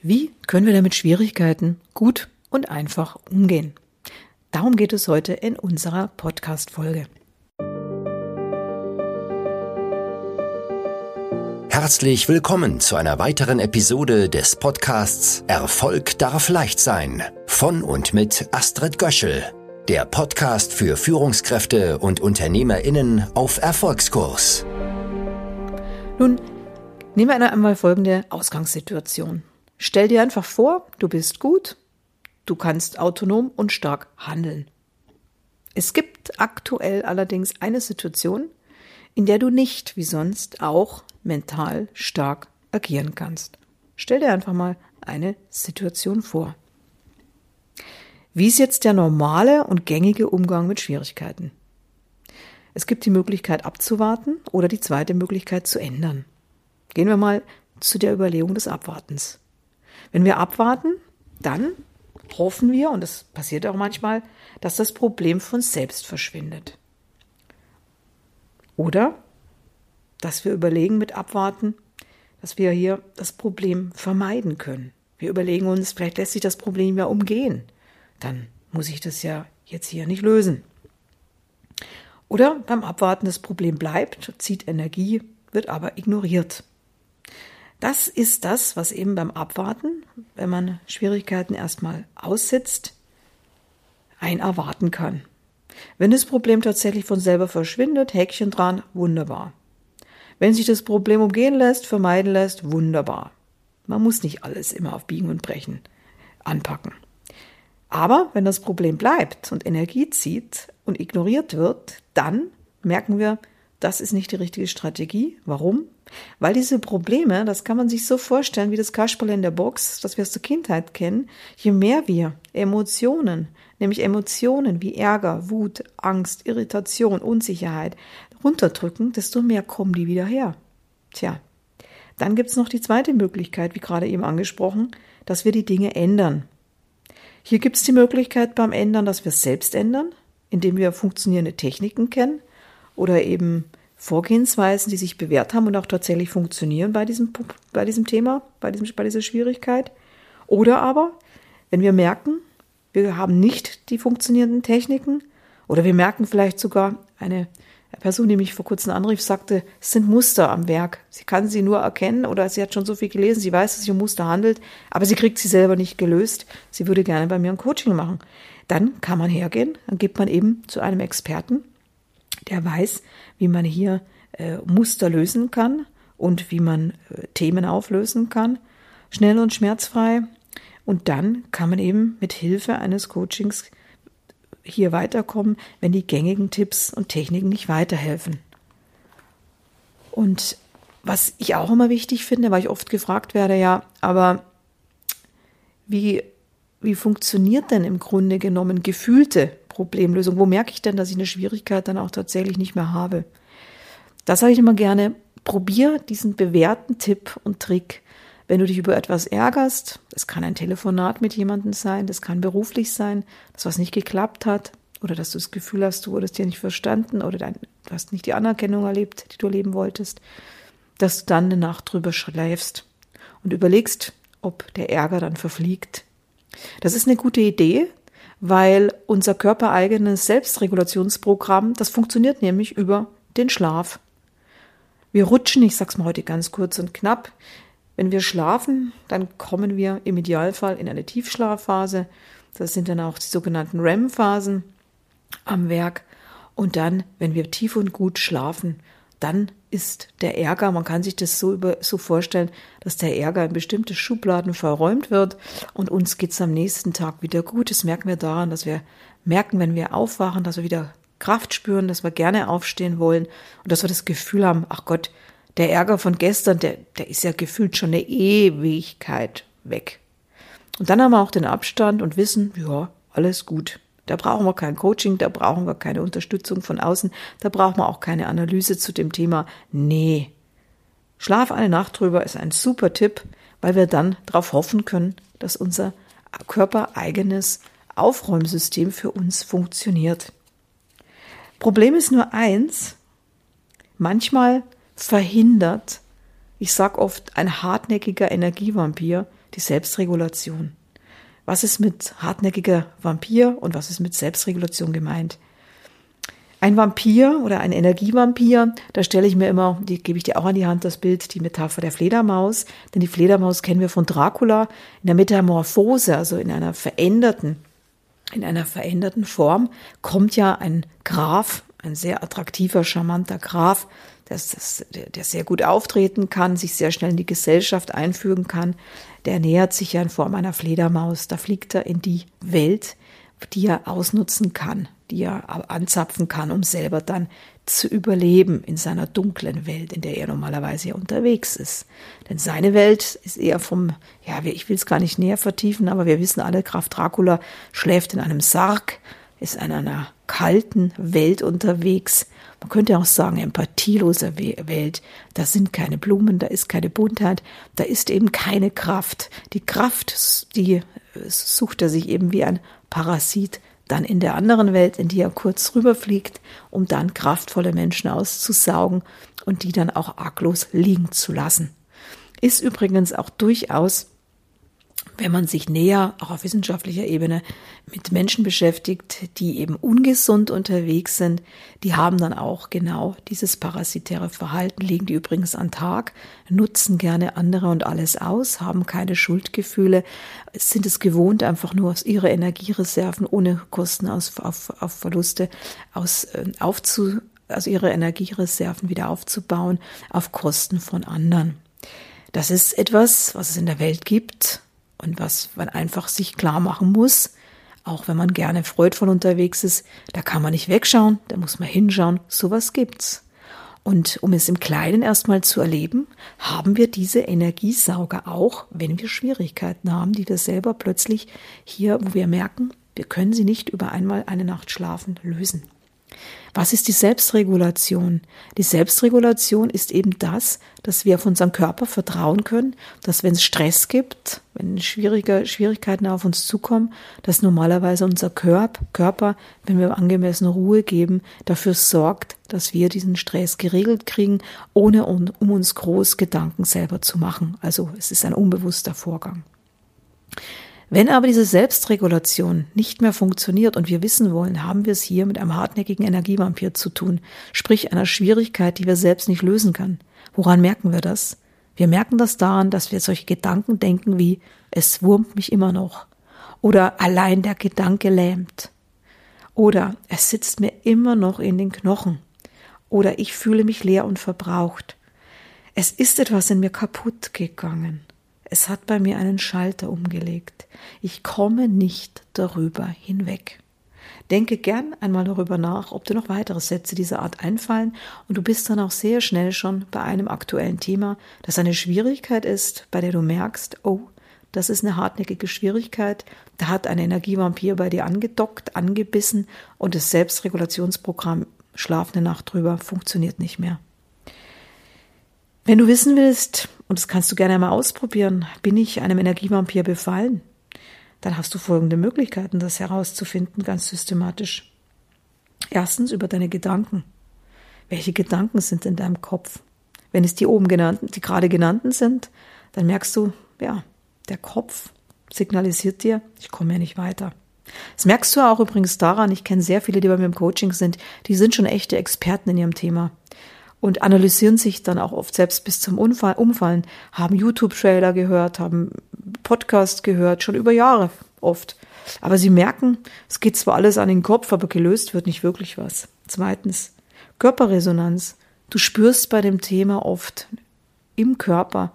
Wie können wir damit Schwierigkeiten gut und einfach umgehen? Darum geht es heute in unserer Podcast-Folge. Herzlich willkommen zu einer weiteren Episode des Podcasts Erfolg darf leicht sein von und mit Astrid Göschel, der Podcast für Führungskräfte und Unternehmerinnen auf Erfolgskurs. Nun, nehmen wir einmal folgende Ausgangssituation. Stell dir einfach vor, du bist gut, du kannst autonom und stark handeln. Es gibt aktuell allerdings eine Situation, in der du nicht wie sonst auch mental stark agieren kannst. Stell dir einfach mal eine Situation vor. Wie ist jetzt der normale und gängige Umgang mit Schwierigkeiten? Es gibt die Möglichkeit abzuwarten oder die zweite Möglichkeit zu ändern. Gehen wir mal zu der Überlegung des Abwartens. Wenn wir abwarten, dann hoffen wir, und das passiert auch manchmal, dass das Problem von selbst verschwindet. Oder dass wir überlegen mit Abwarten, dass wir hier das Problem vermeiden können. Wir überlegen uns, vielleicht lässt sich das Problem ja umgehen. Dann muss ich das ja jetzt hier nicht lösen. Oder beim Abwarten das Problem bleibt, zieht Energie, wird aber ignoriert. Das ist das, was eben beim Abwarten, wenn man Schwierigkeiten erstmal aussitzt, ein erwarten kann. Wenn das Problem tatsächlich von selber verschwindet, Häkchen dran, wunderbar. Wenn sich das Problem umgehen lässt, vermeiden lässt, wunderbar. Man muss nicht alles immer auf Biegen und Brechen anpacken. Aber wenn das Problem bleibt und Energie zieht und ignoriert wird, dann merken wir, das ist nicht die richtige Strategie. Warum? Weil diese Probleme, das kann man sich so vorstellen wie das Kasperl in der Box, das wir aus der Kindheit kennen, je mehr wir Emotionen, nämlich Emotionen wie Ärger, Wut, Angst, Irritation, Unsicherheit runterdrücken, desto mehr kommen die wieder her. Tja, dann gibt's noch die zweite Möglichkeit, wie gerade eben angesprochen, dass wir die Dinge ändern. Hier gibt's die Möglichkeit beim Ändern, dass wir es selbst ändern, indem wir funktionierende Techniken kennen oder eben Vorgehensweisen, die sich bewährt haben und auch tatsächlich funktionieren bei diesem, bei diesem Thema, bei, diesem, bei dieser Schwierigkeit. Oder aber, wenn wir merken, wir haben nicht die funktionierenden Techniken oder wir merken vielleicht sogar, eine Person, die mich vor kurzem anrief, sagte, es sind Muster am Werk. Sie kann sie nur erkennen oder sie hat schon so viel gelesen, sie weiß, dass es sich um Muster handelt, aber sie kriegt sie selber nicht gelöst. Sie würde gerne bei mir ein Coaching machen. Dann kann man hergehen, dann gibt man eben zu einem Experten, der weiß, wie man hier äh, Muster lösen kann und wie man äh, Themen auflösen kann, schnell und schmerzfrei. Und dann kann man eben mit Hilfe eines Coachings hier weiterkommen, wenn die gängigen Tipps und Techniken nicht weiterhelfen. Und was ich auch immer wichtig finde, weil ich oft gefragt werde, ja, aber wie, wie funktioniert denn im Grunde genommen gefühlte Problemlösung? Wo merke ich denn, dass ich eine Schwierigkeit dann auch tatsächlich nicht mehr habe? Da sage ich immer gerne, probier diesen bewährten Tipp und Trick. Wenn du dich über etwas ärgerst, das kann ein Telefonat mit jemandem sein, das kann beruflich sein, dass was nicht geklappt hat oder dass du das Gefühl hast, du wurdest dir nicht verstanden oder du hast nicht die Anerkennung erlebt, die du erleben wolltest, dass du dann eine Nacht drüber schläfst und überlegst, ob der Ärger dann verfliegt. Das ist eine gute Idee, weil unser körpereigenes Selbstregulationsprogramm, das funktioniert nämlich über den Schlaf. Wir rutschen, ich sag's mal heute ganz kurz und knapp, wenn wir schlafen, dann kommen wir im Idealfall in eine Tiefschlafphase. Das sind dann auch die sogenannten REM-Phasen am Werk. Und dann, wenn wir tief und gut schlafen, dann ist der Ärger, man kann sich das so, über, so vorstellen, dass der Ärger in bestimmte Schubladen verräumt wird und uns geht's am nächsten Tag wieder gut. Das merken wir daran, dass wir merken, wenn wir aufwachen, dass wir wieder Kraft spüren, dass wir gerne aufstehen wollen und dass wir das Gefühl haben, ach Gott, der Ärger von gestern, der, der ist ja gefühlt schon eine Ewigkeit weg. Und dann haben wir auch den Abstand und wissen, ja, alles gut. Da brauchen wir kein Coaching, da brauchen wir keine Unterstützung von außen, da brauchen wir auch keine Analyse zu dem Thema. Nee. Schlaf eine Nacht drüber ist ein super Tipp, weil wir dann darauf hoffen können, dass unser körpereigenes Aufräumsystem für uns funktioniert. Problem ist nur eins, manchmal verhindert, ich sag oft, ein hartnäckiger Energievampir die Selbstregulation. Was ist mit hartnäckiger Vampir und was ist mit Selbstregulation gemeint? Ein Vampir oder ein Energievampir, da stelle ich mir immer, die gebe ich dir auch an die Hand, das Bild, die Metapher der Fledermaus. Denn die Fledermaus kennen wir von Dracula in der Metamorphose, also in einer veränderten, in einer veränderten Form, kommt ja ein Graf, ein sehr attraktiver, charmanter Graf, der, der sehr gut auftreten kann, sich sehr schnell in die Gesellschaft einfügen kann. Der nähert sich ja in Form einer Fledermaus. Da fliegt er in die Welt, die er ausnutzen kann die er anzapfen kann, um selber dann zu überleben in seiner dunklen Welt, in der er normalerweise unterwegs ist. Denn seine Welt ist eher vom, ja, ich will es gar nicht näher vertiefen, aber wir wissen alle, Graf Dracula schläft in einem Sarg, ist in einer kalten Welt unterwegs. Man könnte auch sagen, empathieloser Welt. Da sind keine Blumen, da ist keine Buntheit, da ist eben keine Kraft. Die Kraft, die äh, sucht er sich eben wie ein Parasit dann in der anderen Welt, in die er kurz rüberfliegt, um dann kraftvolle Menschen auszusaugen und die dann auch arglos liegen zu lassen. Ist übrigens auch durchaus wenn man sich näher, auch auf wissenschaftlicher Ebene, mit Menschen beschäftigt, die eben ungesund unterwegs sind, die haben dann auch genau dieses parasitäre Verhalten, legen die übrigens an Tag, nutzen gerne andere und alles aus, haben keine Schuldgefühle, sind es gewohnt, einfach nur aus ihre Energiereserven ohne Kosten aus, auf, auf Verluste aus, äh, aufzu, also ihre Energiereserven wieder aufzubauen auf Kosten von anderen. Das ist etwas, was es in der Welt gibt, und was man einfach sich klar machen muss, auch wenn man gerne freudvoll unterwegs ist, da kann man nicht wegschauen, da muss man hinschauen, sowas gibt's. Und um es im Kleinen erstmal zu erleben, haben wir diese Energiesauger auch, wenn wir Schwierigkeiten haben, die wir selber plötzlich hier, wo wir merken, wir können sie nicht über einmal eine Nacht schlafen, lösen. Was ist die Selbstregulation? Die Selbstregulation ist eben das, dass wir auf unseren Körper vertrauen können, dass wenn es Stress gibt, wenn schwierige Schwierigkeiten auf uns zukommen, dass normalerweise unser Körper, wenn wir angemessene Ruhe geben, dafür sorgt, dass wir diesen Stress geregelt kriegen, ohne um uns groß Gedanken selber zu machen. Also es ist ein unbewusster Vorgang. Wenn aber diese Selbstregulation nicht mehr funktioniert und wir wissen wollen, haben wir es hier mit einem hartnäckigen Energievampir zu tun, sprich einer Schwierigkeit, die wir selbst nicht lösen können. Woran merken wir das? Wir merken das daran, dass wir solche Gedanken denken wie es wurmt mich immer noch oder allein der Gedanke lähmt oder es sitzt mir immer noch in den Knochen oder ich fühle mich leer und verbraucht. Es ist etwas in mir kaputt gegangen. Es hat bei mir einen Schalter umgelegt. Ich komme nicht darüber hinweg. Denke gern einmal darüber nach, ob dir noch weitere Sätze dieser Art einfallen und du bist dann auch sehr schnell schon bei einem aktuellen Thema, das eine Schwierigkeit ist, bei der du merkst, oh, das ist eine hartnäckige Schwierigkeit, da hat ein Energievampir bei dir angedockt, angebissen und das Selbstregulationsprogramm Schlaf eine Nacht drüber funktioniert nicht mehr. Wenn du wissen willst, und das kannst du gerne mal ausprobieren, bin ich einem Energievampir befallen, dann hast du folgende Möglichkeiten, das herauszufinden, ganz systematisch. Erstens über deine Gedanken. Welche Gedanken sind in deinem Kopf? Wenn es die oben genannten, die gerade genannten sind, dann merkst du, ja, der Kopf signalisiert dir, ich komme ja nicht weiter. Das merkst du auch übrigens daran, ich kenne sehr viele, die bei mir im Coaching sind, die sind schon echte Experten in ihrem Thema und analysieren sich dann auch oft selbst bis zum Unfall, Umfallen, haben YouTube-Trailer gehört, haben Podcast gehört, schon über Jahre oft. Aber sie merken, es geht zwar alles an den Kopf, aber gelöst wird nicht wirklich was. Zweitens, Körperresonanz. Du spürst bei dem Thema oft im Körper,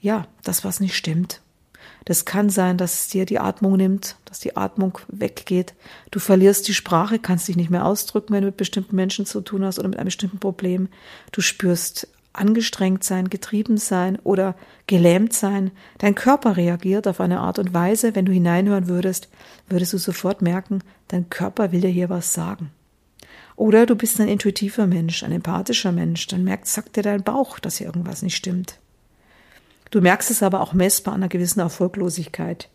ja, das, was nicht stimmt. Das kann sein, dass es dir die Atmung nimmt, dass die Atmung weggeht. Du verlierst die Sprache, kannst dich nicht mehr ausdrücken, wenn du mit bestimmten Menschen zu tun hast oder mit einem bestimmten Problem. Du spürst angestrengt sein, getrieben sein oder gelähmt sein. Dein Körper reagiert auf eine Art und Weise, wenn du hineinhören würdest, würdest du sofort merken, dein Körper will dir hier was sagen. Oder du bist ein intuitiver Mensch, ein empathischer Mensch, dann merkt, sagt dir dein Bauch, dass hier irgendwas nicht stimmt. Du merkst es aber auch messbar an einer gewissen Erfolglosigkeit.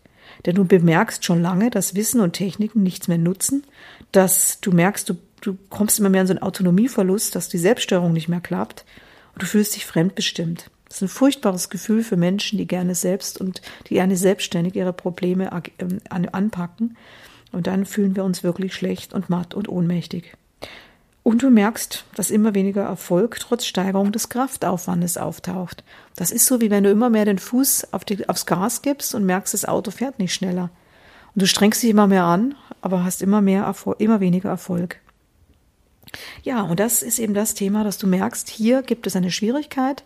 Denn du bemerkst schon lange, dass Wissen und Techniken nichts mehr nutzen, dass du merkst, du, du kommst immer mehr in so einen Autonomieverlust, dass die Selbststeuerung nicht mehr klappt und du fühlst dich fremdbestimmt. Das ist ein furchtbares Gefühl für Menschen, die gerne selbst und die gerne selbstständig ihre Probleme ähm, anpacken. Und dann fühlen wir uns wirklich schlecht und matt und ohnmächtig. Und du merkst, dass immer weniger Erfolg trotz Steigerung des Kraftaufwandes auftaucht. Das ist so, wie wenn du immer mehr den Fuß auf die, aufs Gas gibst und merkst, das Auto fährt nicht schneller. Und du strengst dich immer mehr an, aber hast immer mehr Erfolg, immer weniger Erfolg. Ja, und das ist eben das Thema, dass du merkst, hier gibt es eine Schwierigkeit,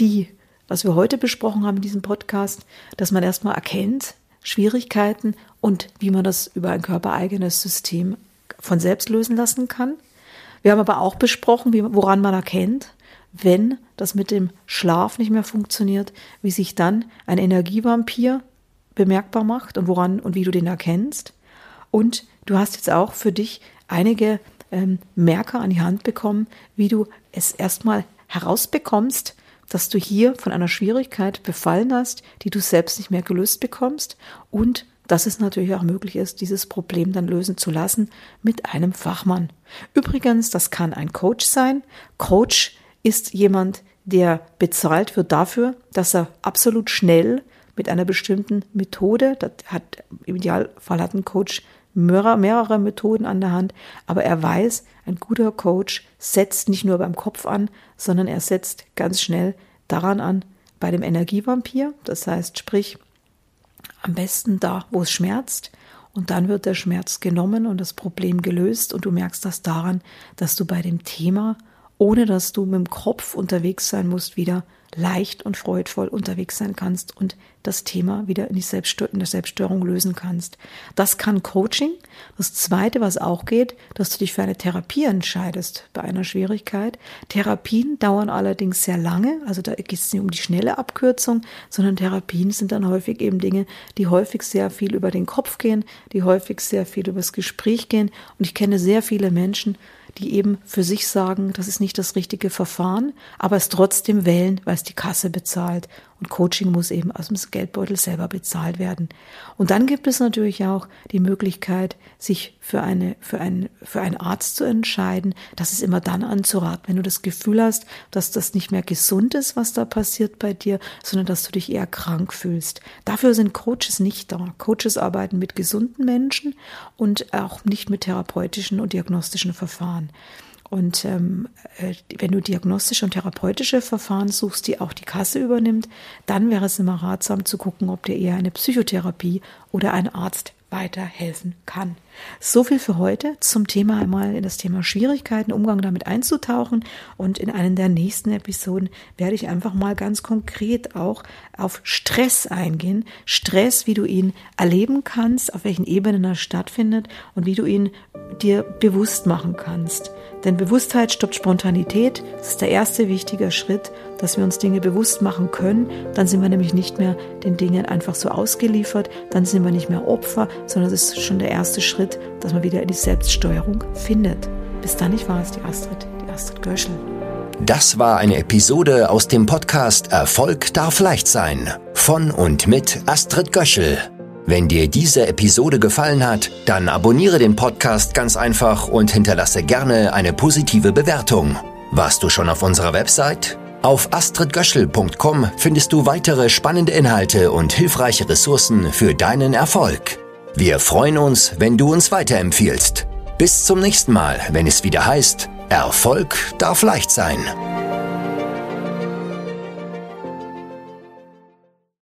die, was wir heute besprochen haben in diesem Podcast, dass man erstmal erkennt, Schwierigkeiten und wie man das über ein körpereigenes System von selbst lösen lassen kann. Wir haben aber auch besprochen, wie, woran man erkennt, wenn das mit dem Schlaf nicht mehr funktioniert, wie sich dann ein Energievampir bemerkbar macht und woran und wie du den erkennst. Und du hast jetzt auch für dich einige ähm, Merker an die Hand bekommen, wie du es erstmal herausbekommst, dass du hier von einer Schwierigkeit befallen hast, die du selbst nicht mehr gelöst bekommst und dass es natürlich auch möglich ist, dieses Problem dann lösen zu lassen mit einem Fachmann. Übrigens, das kann ein Coach sein. Coach ist jemand, der bezahlt wird dafür, dass er absolut schnell mit einer bestimmten Methode, das hat, im Idealfall hat ein Coach mehrere, mehrere Methoden an der Hand, aber er weiß, ein guter Coach setzt nicht nur beim Kopf an, sondern er setzt ganz schnell daran an, bei dem Energievampir, das heißt, sprich, am besten da, wo es schmerzt, und dann wird der Schmerz genommen und das Problem gelöst. Und du merkst das daran, dass du bei dem Thema, ohne dass du mit dem Kopf unterwegs sein musst, wieder leicht und freudvoll unterwegs sein kannst und das Thema wieder in, die Selbststör in der Selbststörung lösen kannst. Das kann Coaching. Das zweite, was auch geht, dass du dich für eine Therapie entscheidest bei einer Schwierigkeit. Therapien dauern allerdings sehr lange, also da geht es nicht um die schnelle Abkürzung, sondern Therapien sind dann häufig eben Dinge, die häufig sehr viel über den Kopf gehen, die häufig sehr viel über das Gespräch gehen. Und ich kenne sehr viele Menschen, die eben für sich sagen, das ist nicht das richtige Verfahren, aber es trotzdem wählen, weil es die Kasse bezahlt. Und Coaching muss eben aus dem Geldbeutel selber bezahlt werden. Und dann gibt es natürlich auch die Möglichkeit, sich für eine, für einen, für einen Arzt zu entscheiden. Das ist immer dann anzuraten, wenn du das Gefühl hast, dass das nicht mehr gesund ist, was da passiert bei dir, sondern dass du dich eher krank fühlst. Dafür sind Coaches nicht da. Coaches arbeiten mit gesunden Menschen und auch nicht mit therapeutischen und diagnostischen Verfahren. Und ähm, äh, wenn du diagnostische und therapeutische Verfahren suchst, die auch die Kasse übernimmt, dann wäre es immer ratsam zu gucken, ob dir eher eine Psychotherapie oder ein Arzt weiterhelfen kann. So viel für heute zum Thema einmal in das Thema Schwierigkeiten, Umgang damit einzutauchen. Und in einer der nächsten Episoden werde ich einfach mal ganz konkret auch auf Stress eingehen. Stress, wie du ihn erleben kannst, auf welchen Ebenen er stattfindet und wie du ihn dir bewusst machen kannst. Denn Bewusstheit stoppt Spontanität. Das ist der erste wichtige Schritt, dass wir uns Dinge bewusst machen können. Dann sind wir nämlich nicht mehr den Dingen einfach so ausgeliefert. Dann sind wir nicht mehr Opfer, sondern es ist schon der erste Schritt, dass man wieder die Selbststeuerung findet. Bis dann, ich war es, die Astrid, die Astrid Göschel. Das war eine Episode aus dem Podcast Erfolg darf leicht sein. Von und mit Astrid Göschel. Wenn dir diese Episode gefallen hat, dann abonniere den Podcast ganz einfach und hinterlasse gerne eine positive Bewertung. Warst du schon auf unserer Website? Auf astridgöschel.com findest du weitere spannende Inhalte und hilfreiche Ressourcen für deinen Erfolg. Wir freuen uns, wenn du uns weiterempfiehlst. Bis zum nächsten Mal, wenn es wieder heißt, Erfolg darf leicht sein.